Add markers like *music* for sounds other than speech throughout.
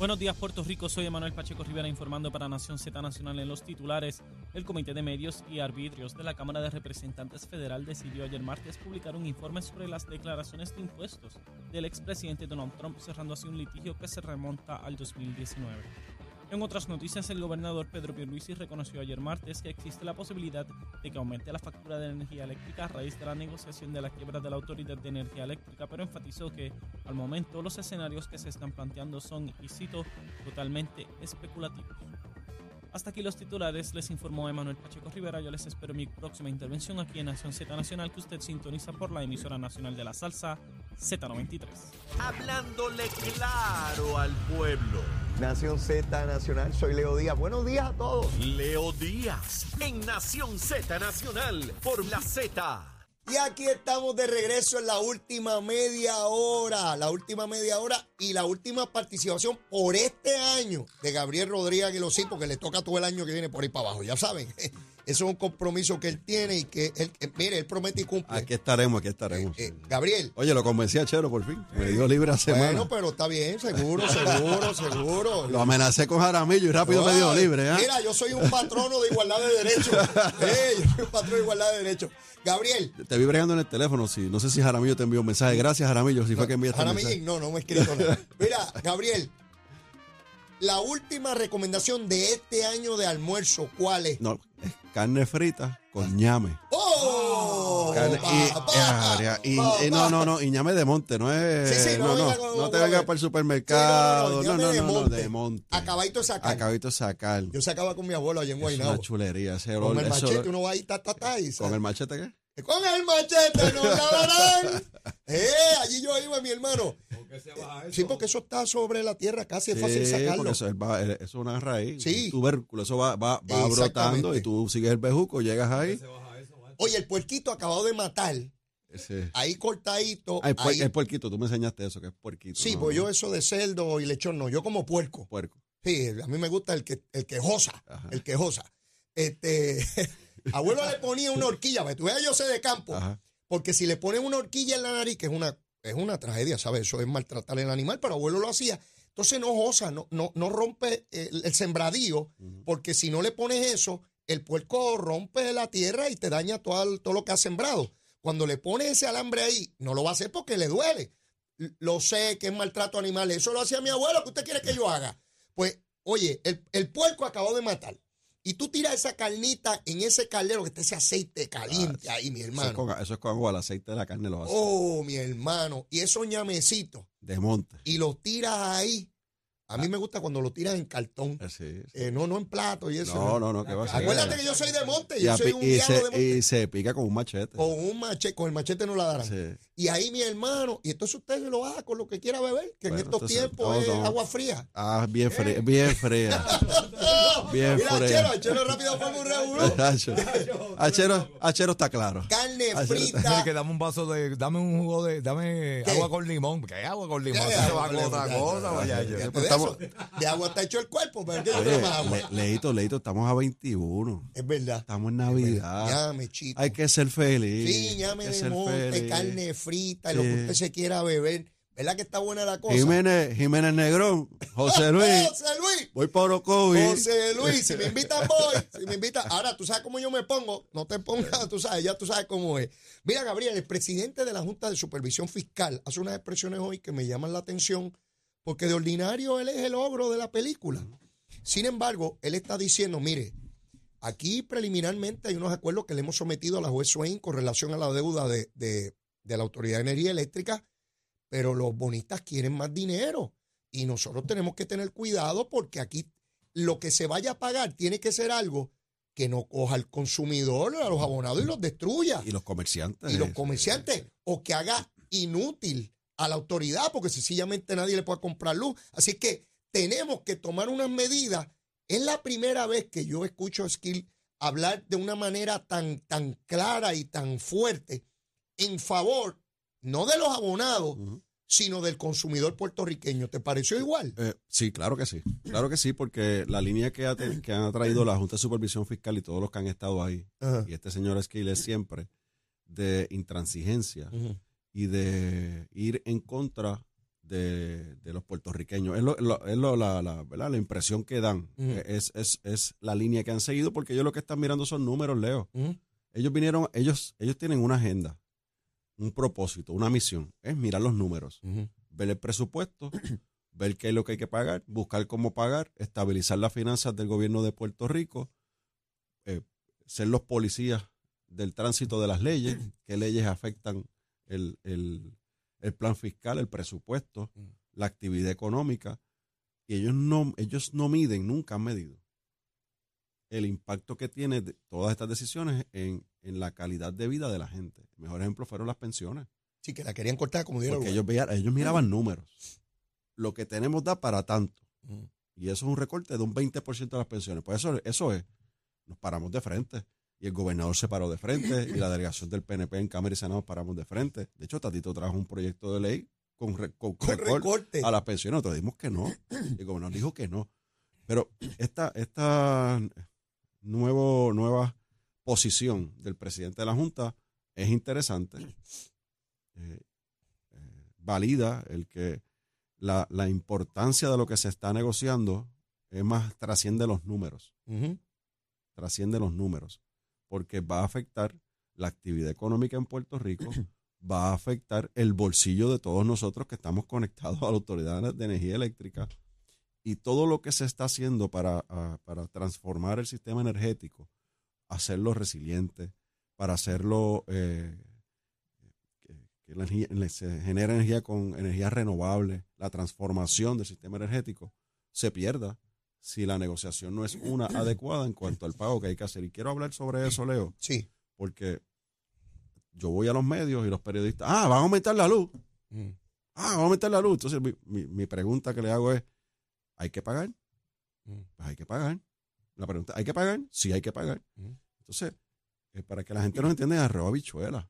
Buenos días Puerto Rico, soy Emanuel Pacheco Rivera informando para Nación Z Nacional en los titulares. El Comité de Medios y Arbitrios de la Cámara de Representantes Federal decidió ayer martes publicar un informe sobre las declaraciones de impuestos del expresidente Donald Trump, cerrando así un litigio que se remonta al 2019. En otras noticias, el gobernador Pedro Pierluisi reconoció ayer martes que existe la posibilidad de que aumente la factura de energía eléctrica a raíz de la negociación de la quiebra de la Autoridad de Energía Eléctrica, pero enfatizó que al momento los escenarios que se están planteando son, y cito, totalmente especulativos. Hasta aquí los titulares, les informó Emanuel Pacheco Rivera. Yo les espero mi próxima intervención aquí en Nación Z Nacional, que usted sintoniza por la emisora nacional de la salsa Z93. Hablándole claro al pueblo. Nación Z Nacional, soy Leo Díaz. Buenos días a todos. Leo Díaz, en Nación Z Nacional, por la Z. Y aquí estamos de regreso en la última media hora, la última media hora y la última participación por este año de Gabriel Rodríguez Aguilosí, porque le toca todo el año que viene por ahí para abajo, ya saben. Eso es un compromiso que él tiene y que él, eh, mire, él promete y cumple. Aquí estaremos, aquí estaremos. Eh, Gabriel. Oye, lo convencí a Chero por fin. Me dio libre a semana. Bueno, pero está bien, seguro, seguro, *laughs* seguro. Lo amenacé con Jaramillo y rápido me dio libre. ¿eh? Mira, yo soy un patrono de igualdad de derechos. *laughs* eh, yo soy un patrono de igualdad de derechos. Gabriel. Te vi bregando en el teléfono. Sí. No sé si Jaramillo te envió un mensaje. Gracias, Jaramillo, si fue que enviaste Jaramillo, mensaje. no, no me he escrito nada. *laughs* Mira, Gabriel, la última recomendación de este año de almuerzo, ¿cuál es? No, carne frita con ñame. ¡Oh! Carne- y, papá, y- no, no, no, y ñame de monte, no es. Sí, sí, no no, no, venga no te vengas para el supermercado. Sí, No, no, no, de no, monte. de monte. Acabadito de sacar. Acabito de sacar. Yo sacaba con mi abuelo allá en Es una Guaynabo. chulería. Ese olor, Con el machete, uno va ahí, ta, ta, ta, y ¿Con el machete qué? Con el machete no cabrón. *laughs* eh, allí yo iba, mi hermano. Sí, porque eso está sobre la tierra, casi es fácil Sí, sacarlo. eso es, va- eso es una raíz, Sí. un tubérculo, eso va, va, va brotando y tú sigues el bejuco, llegas ahí. Oye, el puerquito acabado de matar, Ese- ahí cortadito. Ah, el, puer- ahí- el puerquito, tú me enseñaste eso, que es puerquito. Sí, no, pues no, yo eso de cerdo y lechón no, yo como puerco. Puerco. Sí, a mí me gusta el que, el quejosa, Ajá. el quejosa. Este, *laughs* abuelo le ponía una horquilla, tú veas, yo sé de campo, Ajá. porque si le ponen una horquilla en la nariz, que es una, es una tragedia, ¿sabes? Eso es maltratar al animal, pero abuelo lo hacía. Entonces no josa, no, no, no rompe el, el sembradío, porque si no le pones eso, el puerco rompe la tierra y te daña todo, todo lo que has sembrado. Cuando le pones ese alambre ahí, no lo va a hacer porque le duele. Lo sé que es maltrato animal. Eso lo hacía mi abuelo. ¿Qué usted quiere que yo haga? Pues, oye, el, el puerco acabó de matar. Y tú tiras esa carnita en ese caldero que está ese aceite caliente ahí, mi Eso es, hermano. con, eso es con agua, el aceite de la carne lo hace. Oh, mi hermano. Y esos ñamecitos. De monte. Y los tiras ahí. A mí me gusta cuando lo tiras en cartón. Eh, sí, sí. Eh, no, no en plato y eso. No, no, no, que va a ser. Acuérdate que yo soy de monte. y, Yo soy un y diablo de se, monte. y se pica con un machete. Con un machete, con el machete no la darán. Sí. Y ahí mi hermano, y entonces usted se lo haga con lo que quiera beber, que en estos entonces, tiempos no, es no. agua fría. Ah, bien fría, bien fría. *laughs* Bien Mira, fría. Achero, Achero rápido fue un revolú. Achero, está claro. Carne Achero- frita. *laughs* que dame un vaso de, dame un jugo de, dame ¿Qué? agua con limón. ¿Qué agua con limón? Se va con otra cosa, ya, vaya, de, estamos- eso, de agua está hecho el cuerpo, pero ¿qué yo Oye, quiero más agua? Le- Leito, Leito, estamos a 21. Es verdad. Estamos en Navidad. Ñame, chico. Hay que ser feliz. Sí, ñame de ser monte, feliz. carne frita, lo que Sí. usted se quiera beber. ¿Verdad que está buena la cosa? Jiménez, Jiménez Negrón, José *laughs* Luis, José Luis. voy por Orocovi. José Luis, si me invitan *laughs* voy, si me invitan, ahora tú sabes cómo yo me pongo, no te pongas, tú sabes, ya tú sabes cómo es. Mira, Gabriel, el presidente de la Junta de Supervisión Fiscal hace unas expresiones hoy que me llaman la atención, porque de ordinario él es el ogro de la película. Sin embargo, él está diciendo, mire, aquí preliminarmente hay unos acuerdos que le hemos sometido a la juez Swain con relación a la deuda de, de- de la Autoridad de Energía Eléctrica, pero los bonistas quieren más dinero. Y nosotros tenemos que tener cuidado porque aquí lo que se vaya a pagar tiene que ser algo que no coja al consumidor, a los abonados y los destruya. Y los comerciantes. Y los comerciantes, o que haga inútil a la autoridad, porque sencillamente nadie le puede comprar luz. Así que tenemos que tomar unas medidas. Es la primera vez que yo escucho a Skill hablar de una manera tan, tan clara y tan fuerte en favor, no de los abonados, sino del consumidor puertorriqueño. ¿Te pareció igual? Eh, sí, claro que sí. Claro que sí, porque la línea que ha, que ha traído la Junta de Supervisión Fiscal y todos los que han estado ahí, y este señor Esquil es siempre de intransigencia. Y de ir en contra de, de los puertorriqueños. Es, lo- lo- es lo- la, la- ¿verdad? la impresión que dan. Eh, es, es, es la línea que han seguido, porque ellos lo que están mirando son números, Leo. Ellos vinieron, ellos, ellos tienen una agenda, un propósito, una misión. Es mirar los números, ver el presupuesto, *coughs* ver qué es lo que hay que pagar, buscar cómo pagar, estabilizar las finanzas del gobierno de Puerto Rico, eh, ser los policías del tránsito de las leyes, *coughs* qué leyes afectan el, el- el plan fiscal, el presupuesto, la actividad económica. Y ellos no, ellos no miden, nunca han medido el impacto que tiene de- todas estas decisiones en, en la calidad de vida de la gente. El mejor ejemplo fueron las pensiones. Sí, que la querían cortar como dieron. Porque ellos, veían- ellos miraban números. Lo que tenemos da para tanto. Ujú. Y eso es un recorte de un 20% de las pensiones. Pues eso, eso es. Nos paramos de frente. Y el gobernador se paró de frente. Y la delegación del PNP en Cámara y Senado paramos de frente. De hecho, Tatito trajo un proyecto de ley con, re- con Con recorte a las pensiones. Nosotros dijimos que no. El gobernador dijo que no. Pero esta, esta nuevo, nueva posición del presidente de la Junta es interesante. Eh, eh, valida el que la, la importancia de lo que se está negociando es más, trasciende los números. Trasciende los números. Porque va a afectar la actividad económica en Puerto Rico, va a afectar el bolsillo de todos nosotros que estamos conectados a la Autoridad de Energía Eléctrica. Y todo lo que se está haciendo para, ah, para transformar el sistema energético, hacerlo resiliente, para hacerlo eh, que, se genere energía con energía renovable, la transformación del sistema energético, se pierda si la negociación no es una *clears throat* adecuada en cuanto al pago que hay que hacer. Y quiero hablar sobre eso, Leo, Sí. porque yo voy a los medios y los periodistas, ah, van a aumentar la luz. Ujú. Ah, vamos a meter la luz. Entonces, mi, mi- mi pregunta que le hago es, ¿hay que pagar? Mm. Pues hay que pagar. La pregunta, ¿hay que pagar? Sí, hay que pagar. Mm. Entonces, eh, para que la gente nos entienda, arroba habichuela.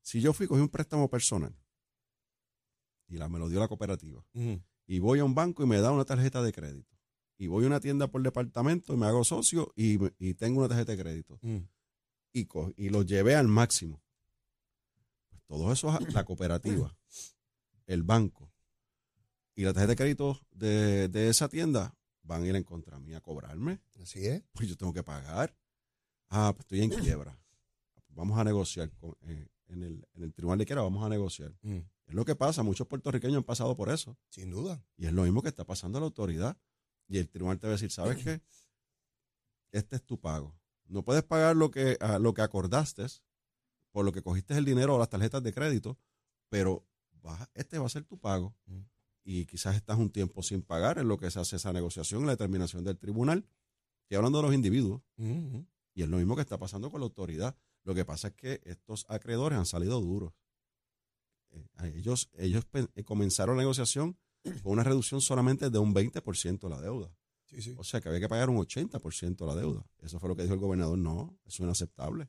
Si yo fui, cogí un préstamo personal y la, me lo dio la cooperativa, y voy a un banco y me da una tarjeta de crédito, y voy a una tienda por departamento y me hago socio y, y tengo una tarjeta de crédito, Ujú. y, co- y lo llevé al máximo. Pues todo eso, es la cooperativa, *clears throat* el banco y la tarjeta de crédito de, de esa tienda van a ir en contra mí a cobrarme. Así es. Pues yo tengo que pagar. Ah, pues estoy en quiebra. Vamos a negociar con- eh, en, el, en el tribunal de quiebra, vamos a negociar. Ujú. Es lo que pasa, muchos puertorriqueños han pasado por eso. Sin duda. Y es lo mismo que está pasando a la autoridad. Y el tribunal te va a decir, ¿sabes qué? Este es tu pago. No puedes pagar lo que, ah, lo que acordaste por lo que cogiste el dinero o las tarjetas de crédito, pero este va a ser tu pago. Mm. Y quizás estás un tiempo sin pagar en lo que se hace esa negociación, la determinación del tribunal. Estoy hablando de los individuos. Ujú. Y es lo mismo que está pasando con la autoridad. Lo que pasa es que estos acreedores han salido duros. Eh, ellos ellos eh, comenzaron la negociación con una reducción solamente de un 20% de la deuda. Sí, sí. O sea que había que pagar un 80% de la deuda. Eso fue lo que dijo el gobernador. No, eso es inaceptable.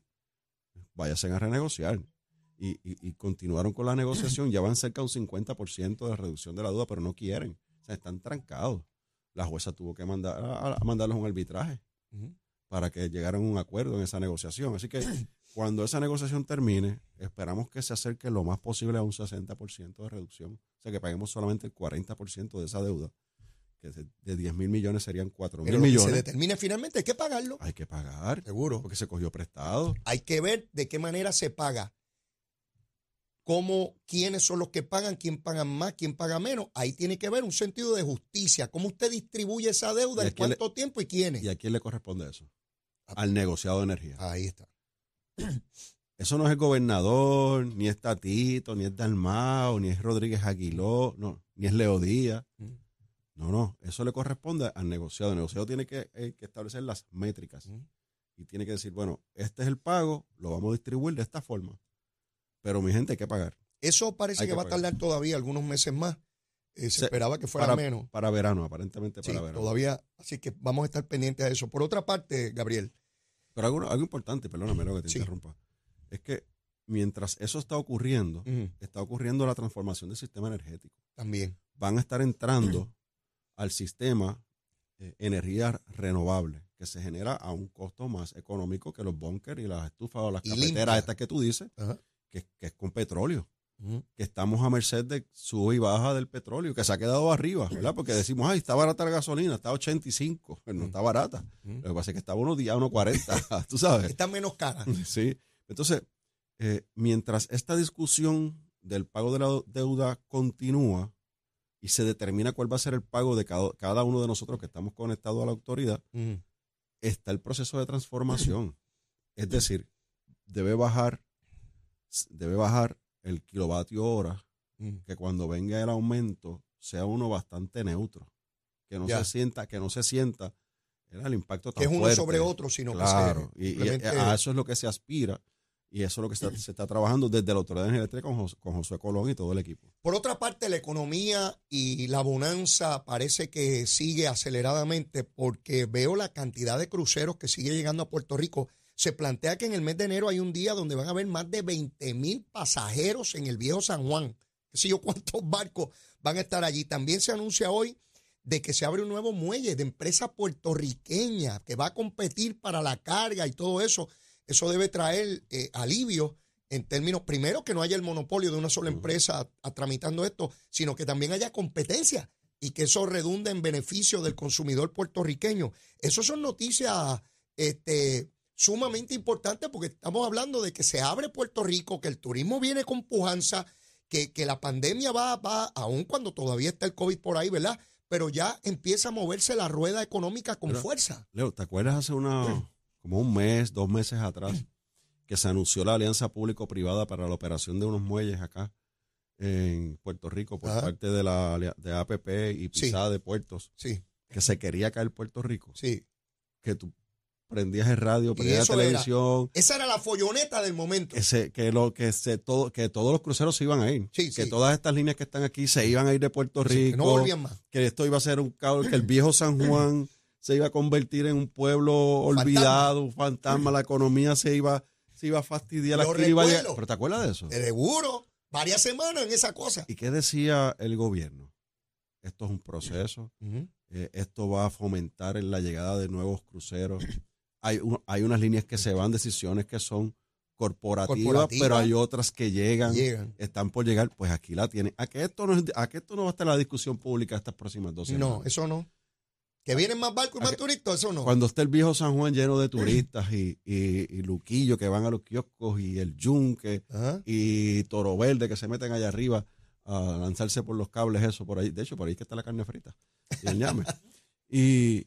Váyanse a renegociar. Y, y- y continuaron con la negociación. Ya van cerca de un 50% de la reducción de la deuda, pero no quieren. O sea, están trancados. La jueza tuvo que mandar a, a mandarlos a un arbitraje para que llegaran a un acuerdo en esa negociación. Así que Cuando esa negociación termine, esperamos que se acerque lo más posible a un 60% de reducción. O sea, que paguemos solamente el 40% de esa deuda, que de- de 10 mil millones serían 4 Pero mil lo que se millones. determine finalmente hay que pagarlo. Hay que pagar, Seguro. porque se cogió prestado. Hay que ver de qué manera se paga. Cómo, quiénes son los que pagan, quién paga más, quién paga menos. Ahí tiene que ver un sentido de justicia. Cómo usted distribuye esa deuda, ¿Y a en le- cuánto tiempo y quiénes. ¿Y a quién le corresponde eso? Al negociado de energía. Ahí está. *clears throat* Eso no es el gobernador, ni es Tatito, ni es Dalmao, ni es Rodríguez Aguiló, no, ni es Leo Díaz. Mm. No, no, eso le corresponde al negociado. El negociado tiene que, eh, que establecer las métricas Mm. y tiene que decir, bueno, este es el pago, lo vamos a distribuir de esta forma. Pero mi gente hay que pagar. Eso parece que, que va a tardar todavía algunos meses más. Eh, se, Se- esperaba que fuera para, menos. Para verano, aparentemente Sí, para verano. todavía. Así que vamos a estar pendientes de eso. Por otra parte, Gabriel, Pero algo, algo importante, perdóname lo que te Sí. interrumpa, es que mientras eso está ocurriendo, está ocurriendo la transformación del sistema energético. también. van a estar entrando al sistema eh, energía renovable, que se genera a un costo más económico que los bunkers y las estufas o las Y cafeteras limpia. estas que tú dices, que, que es con petróleo. Que estamos a merced de sube y baja del petróleo, que se ha quedado arriba, ¿verdad? Porque decimos, ay, está barata la gasolina, está a 85, pero *laughs* no está barata. Lo que pasa es que está unos días a 1.40, *laughs* tú sabes. Está menos cara. *laughs* Sí. Entonces, eh, mientras esta discusión del pago de la deuda continúa y se determina cuál va a ser el pago de cada, cada uno de nosotros que estamos conectados a la autoridad, está el proceso de transformación. *clears throat* Es decir, debe bajar, debe bajar el kilovatio hora, Ujú. que cuando venga el aumento sea uno bastante neutro, que no Ya. se sienta, que no se sienta era el impacto tan Que es uno fuerte. sobre otro, sino Claro, que se y, y a eso es lo que se aspira y eso es lo que se, se está trabajando desde la Autoridad de Energía Eléctrica con, Jos- con Josué Colón y todo el equipo. Por otra parte, la economía y la bonanza parece que sigue aceleradamente porque veo la cantidad de cruceros que sigue llegando a Puerto Rico. Se plantea que en el mes de enero hay un día donde van a haber más de 20 mil pasajeros en el viejo San Juan. ¿Qué sé yo cuántos *laughs* barcos van a estar allí? También se anuncia hoy de que se abre un nuevo muelle de empresa puertorriqueña que va a competir para la carga y todo eso. Eso debe traer eh, alivio en términos, primero, que no haya el monopolio de una sola empresa a- a- tramitando esto, sino que también haya competencia y que eso redunde en beneficio del consumidor puertorriqueño. Eso son noticias este, sumamente importantes porque estamos hablando de que se abre Puerto Rico, que el turismo viene con pujanza, que, que la pandemia va, va, aun cuando todavía está el COVID por ahí, ¿verdad? Pero ya empieza a moverse la rueda económica con Pero- fuerza. Leo, ¿te acuerdas hace una, como un mes, dos meses atrás, que se anunció la alianza público-privada para la operación de unos muelles acá en Puerto Rico por Ajá. parte de la de APP y Sí. Pisada de Puertos, Sí, que se quería caer Puerto Rico, sí. que tú prendías el radio, prendías la era. televisión, Esa era la folloneta del momento. que lo que se todo que todos los cruceros se iban a ir Sí, que sí. todas estas líneas que están aquí se iban a ir de Puerto Rico que no volvían más. que esto iba a ser un caos que el viejo San *clears throat* Juan se iba a convertir en un pueblo olvidado un fantasma la economía se iba se iba a fastidiar Lo aquí iba a pero te acuerdas de eso Seguro, varias semanas en esa cosa. y qué decía el gobierno esto es un proceso eh, esto va a fomentar la llegada de nuevos cruceros. Hay, hay unas líneas que se van, decisiones que son corporativas, pero hay otras que llegan, Llegan. están por llegar, pues aquí la tienen. ¿A qué esto no, es- a qué esto no va a estar la discusión pública estas próximas dos semanas? No, eso no. Que vienen más barcos y más turistas, eso no. Cuando esté el viejo San Juan lleno de turistas y, y, y Luquillo que van a los kioscos y el Yunque Ajá. y Toro Verde que se meten allá arriba a lanzarse por los cables, eso por ahí. De hecho, por ahí que está la carne frita y el ñame. *laughs* y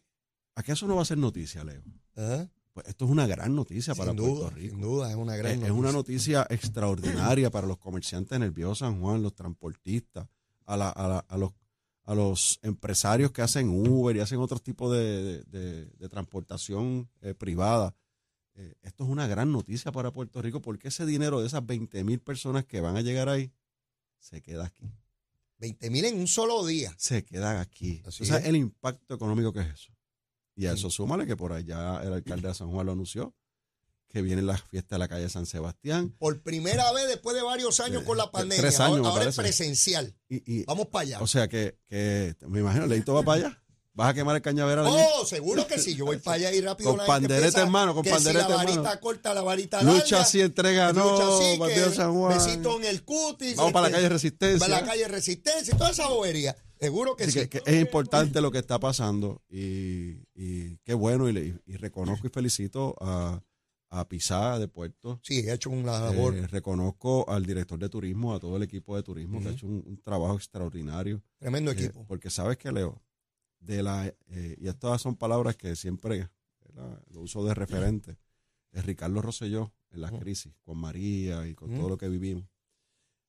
¿a qué eso no va a ser noticia, Leo? Ajá. Pues esto es una gran noticia para Puerto Rico. sin duda, es una gran Es, es una noticia *laughs* extraordinaria para los comerciantes en el viejo San Juan, los transportistas, a, la- a la- a los, a los empresarios que hacen Uber y hacen otros tipos de, de- de- de transportación eh, privada. Eh, esto es una gran noticia para Puerto Rico porque ese dinero de esas 20 mil personas que van a llegar ahí se queda aquí. 20 mil en un solo día. Se queda aquí. Así o sea, es. el impacto económico que es eso. Y a Sí. eso súmale que por allá el alcalde de San Juan lo anunció, que vienen las fiestas de la calle San Sebastián. Por primera vez después de varios años Eh, con la pandemia. tres años, ahora ahora es presencial. Y, y- Vamos para allá. o sea que, que me imagino, Leito va para allá. ¿Vas a quemar el cañaveral allí? Oh, seguro que sí. Yo voy para allá y rápido. Con la pandereta en mano, con pandereta si la varita mano. corta, la varita larga. Lucha así, entrega, no, lucha así, Partido que San Juan. Besito en el cutis. Vamos para la este, calle Resistencia. Para la calle Resistencia y toda esa bobería. Seguro que Así sí. que, que es importante lo que está pasando y, y qué bueno y, le- y reconozco y felicito a, a Pizá de Puerto. Sí, he hecho una labor Eh, reconozco al director de turismo, a todo el equipo de turismo que ha hecho un, un trabajo extraordinario. tremendo Eh, equipo. porque sabes que Leo, de la eh, y estas son palabras que siempre ¿verdad? lo uso de referente. Es Ricardo Rosselló en las Ujú. crisis, con María y con todo lo que vivimos.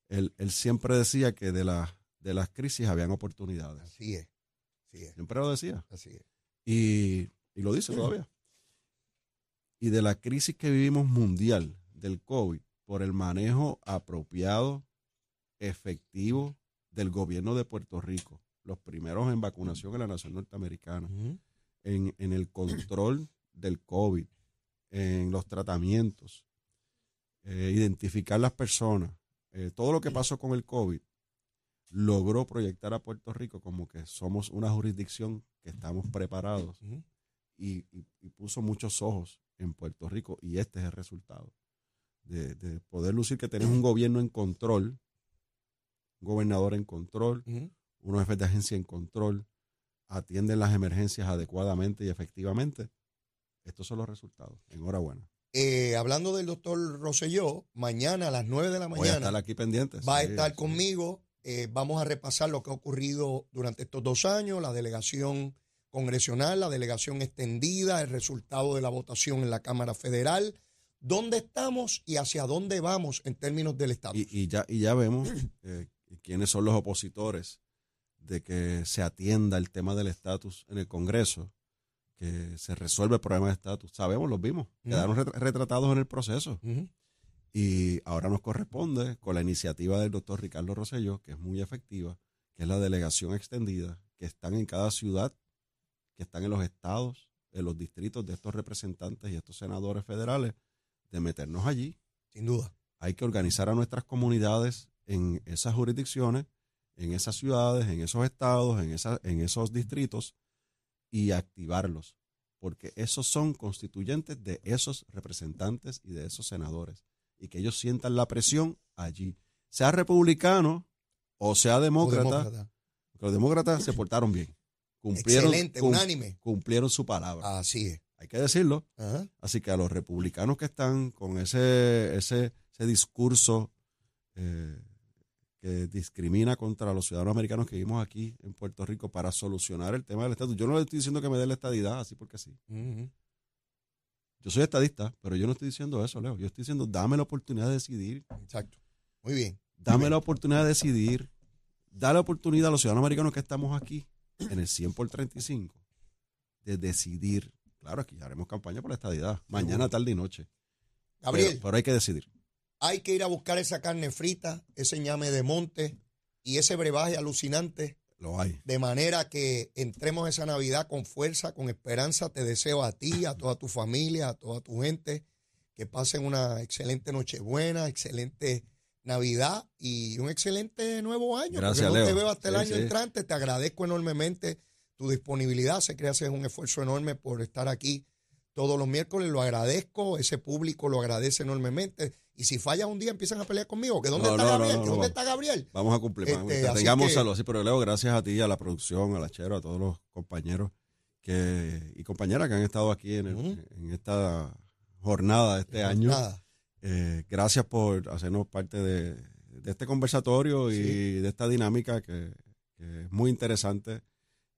Él, él siempre decía que de, las de las crisis habían oportunidades. Así es. Así es. Siempre lo decía. Así es. Y, y lo dice todavía. Y de la crisis que vivimos mundial del COVID, por el manejo apropiado, efectivo del gobierno de Puerto Rico, los primeros en vacunación en la nación norteamericana, en, en el control del COVID, en los tratamientos, eh, identificar las personas, eh, todo lo que pasó con el COVID, logró proyectar a Puerto Rico como que somos una jurisdicción que estamos preparados y, y- y puso muchos ojos en Puerto Rico y este es el resultado de, de poder lucir que tenemos un gobierno en control, un gobernador en control, Ujú. unos jefes de agencia en control, atienden las emergencias adecuadamente y efectivamente. Estos son los resultados. Enhorabuena. Eh, hablando del doctor Rosselló, mañana a las 9 de la Voy a mañana estar aquí pendiente. va a estar sí. conmigo. Eh, vamos a repasar lo que ha ocurrido durante estos dos años, la delegación congresional, la delegación extendida, el resultado de la votación en la Cámara Federal, dónde estamos y hacia dónde vamos en términos del Estado. Y, y ya, y ya vemos eh, quiénes son los opositores de que se atienda el tema del estatus en el Congreso, que se resuelva el problema de estatus. Sabemos, los vimos, quedaron ret- retratados en el proceso. Ujú. Y ahora nos corresponde con la iniciativa del doctor Ricardo Rosselló, que es muy efectiva, que es la delegación extendida, que están en cada ciudad, que están en los estados, en los distritos de estos representantes y estos senadores federales, de meternos allí. Sin duda. Hay que organizar a nuestras comunidades en esas jurisdicciones, en esas ciudades, en esos estados, en, esa- en esos distritos y activarlos, porque esos son constituyentes de esos representantes y de esos senadores, y que ellos sientan la presión allí, sea republicano o sea O demócrata, porque los demócratas se portaron bien, cumplieron, Excelente, cum- unánime. cumplieron su palabra, Así es. hay que decirlo, Ajá. Así que a los republicanos que están con ese, ese, ese discurso eh, que discrimina contra los ciudadanos americanos que vivimos aquí en Puerto Rico para solucionar el tema del estatus. Yo no le estoy diciendo que me dé la estadidad, así porque sí. Ujú. Yo soy estadista, pero yo no estoy diciendo eso, Leo. Yo estoy diciendo, dame la oportunidad de decidir. Exacto. Muy bien. Dame la oportunidad de decidir. Da la oportunidad a los ciudadanos americanos que estamos aquí, en el 100 por 35, de decidir. Claro, aquí haremos campaña por la estadidad. Mañana, tarde y noche. Gabriel, Pero, pero hay que decidir. hay que ir a buscar esa carne frita, ese ñame de monte y ese brebaje alucinante Lo hay. de manera que entremos esa Navidad con fuerza, con esperanza. Te deseo a ti, a toda tu familia, a toda tu gente, que pasen una excelente Nochebuena, excelente Navidad y un excelente nuevo año. Gracias, porque no te veo hasta el Sí, año sí. entrante. Te agradezco enormemente tu disponibilidad. Sé que haces un esfuerzo enorme por estar aquí todos los miércoles. Lo agradezco. Ese público lo agradece enormemente. Y si fallas un día, empiezan a pelear conmigo. ¿Que dónde No, está no, Gabriel? no, ¿Que dónde está Gabriel? Vamos a cumplir. Este, así Tengamos que-. Así, pero Leo, gracias a ti, a la producción, a la Chero, a todos los compañeros que, y compañeras que han estado aquí en, el- Ujú. en esta jornada de este año. Eh, gracias por hacernos parte de, de este conversatorio y de esta dinámica que, que es muy interesante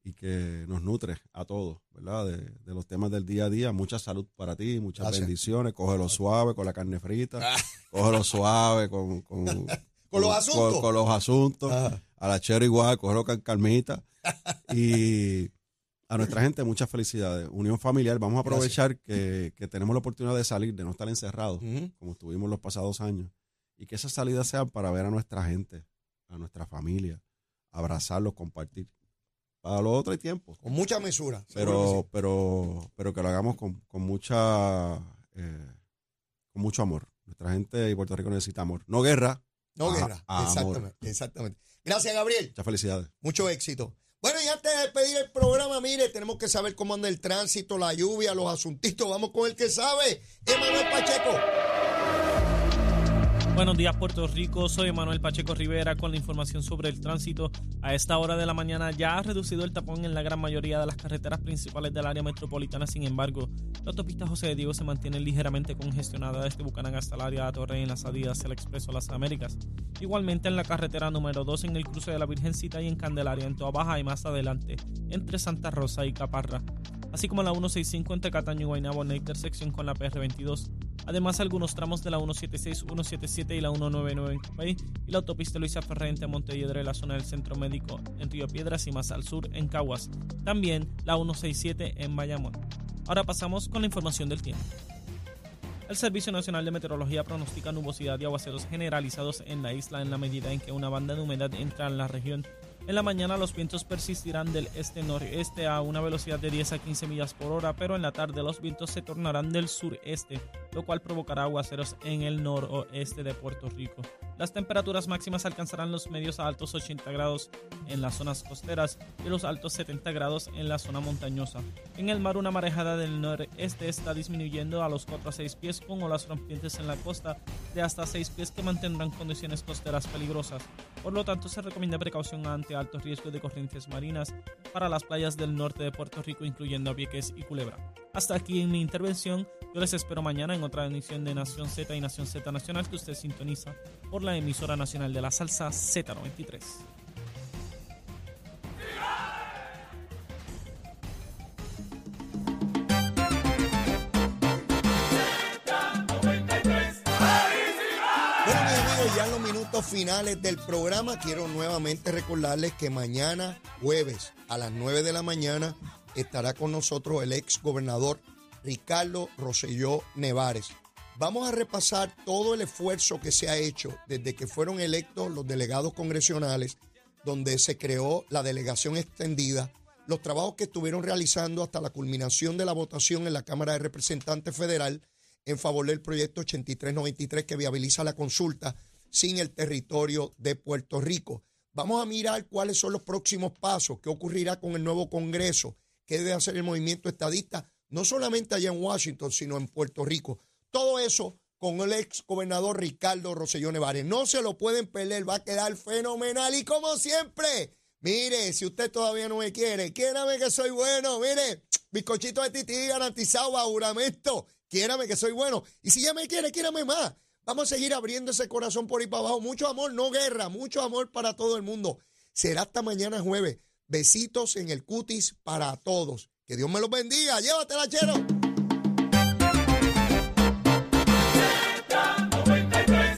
y que nos nutre a todos, ¿verdad? De, de los temas del día a día. Mucha salud para ti, muchas Gracias. bendiciones. Cógelo suave con la carne frita. Cógelo suave con, *laughs* con, Con los asuntos. Con, con los asuntos. Ajá. A la chero igual, cógelo con calmita. *laughs* y a nuestra gente, muchas felicidades. Unión familiar, vamos a aprovechar que, que tenemos la oportunidad de salir, de no estar encerrados como estuvimos los pasados años, y que esas salidas sean para ver a nuestra gente, a nuestra familia, abrazarlos, compartir. Para lo otro hay tiempo, Con mucha mesura. pero, sí. pero, pero que lo hagamos con, con mucha, eh, con mucho amor. Nuestra gente y Puerto Rico necesita amor, no guerra. No a- guerra. a amor. exactamente, exactamente. Gracias, Gabriel. Muchas felicidades. Mucho éxito. Bueno, y antes de despedir el programa, mire, tenemos que saber cómo anda el tránsito, la lluvia, los asuntitos. Vamos con el que sabe, Emanuel Pacheco. Buenos días Puerto Rico, soy Manuel Pacheco Rivera con la información sobre el tránsito. A esta hora de la mañana ya ha reducido el tapón en la gran mayoría de las carreteras principales del área metropolitana, sin embargo, la autopista José de Diego se mantiene ligeramente congestionada desde Bucanán hasta el área de Torrey en la salida hacia el Expreso Las Américas. Igualmente en la carretera número 2 en el cruce de la Virgencita y en Candelaria en Toa Baja y más adelante entre Santa Rosa y Caparra así como la 165 entre Cataño y Guaynabo en la intersección con la PR22. Además, algunos tramos de la 176, 177 y la 199 en Cupey y la autopista Luisa Ferré entre Montelledre, la zona del Centro Médico en Río Piedras y más al sur en Caguas. También la 167 en Bayamón. Ahora pasamos con la información del tiempo. El Servicio Nacional de Meteorología pronostica nubosidad y aguaceros generalizados en la isla en la medida en que una banda de humedad entra en la región en la mañana los vientos persistirán del este-noreste a una velocidad de 10 a 15 millas por hora, pero en la tarde los vientos se tornarán del sureste, lo cual provocará aguaceros en el noroeste de Puerto Rico. Las temperaturas máximas alcanzarán los medios a altos 80 grados en las zonas costeras y los altos 70 grados en la zona montañosa. En el mar una marejada del noreste está disminuyendo a los 4 a 6 pies con olas rompientes en la costa de hasta 6 pies que mantendrán condiciones costeras peligrosas. Por lo tanto se recomienda precaución ante alto riesgo de corrientes marinas para las playas del norte de Puerto Rico, incluyendo Vieques y Culebra. Hasta aquí en mi intervención. Yo les espero mañana en otra emisión de Nación Z y Nación Z Nacional que usted sintoniza por la emisora nacional de la salsa Z93. Bueno, mis amigos, ya en los minutos finales del programa quiero nuevamente recordarles que mañana, jueves, a las 9 de la mañana, estará con nosotros el ex gobernador Ricardo Rosselló Nevares. Vamos a repasar todo el esfuerzo que se ha hecho desde que fueron electos los delegados congresionales, donde se creó la delegación extendida, los trabajos que estuvieron realizando hasta la culminación de la votación en la Cámara de Representantes Federal en favor del proyecto 8393 que viabiliza la consulta sin el territorio de Puerto Rico. Vamos a mirar cuáles son los próximos pasos, qué ocurrirá con el nuevo Congreso, qué debe hacer el movimiento estadista, no solamente allá en Washington, sino en Puerto Rico. Todo eso con el ex gobernador Ricardo Rosselló Nevares. No se lo pueden perder, va a quedar fenomenal. Y como siempre, mire, si usted todavía no me quiere, quiérame que soy bueno. Mire, bizcochito de tití garantizado a juramento. Quiérame que soy bueno. Y si ya me quiere, quiérame más. Vamos a seguir abriendo ese corazón por ahí para abajo. Mucho amor, no guerra. Mucho amor para todo el mundo. Será hasta mañana jueves. Besitos en el cutis para todos. Que Dios me los bendiga. Llévatela, chero.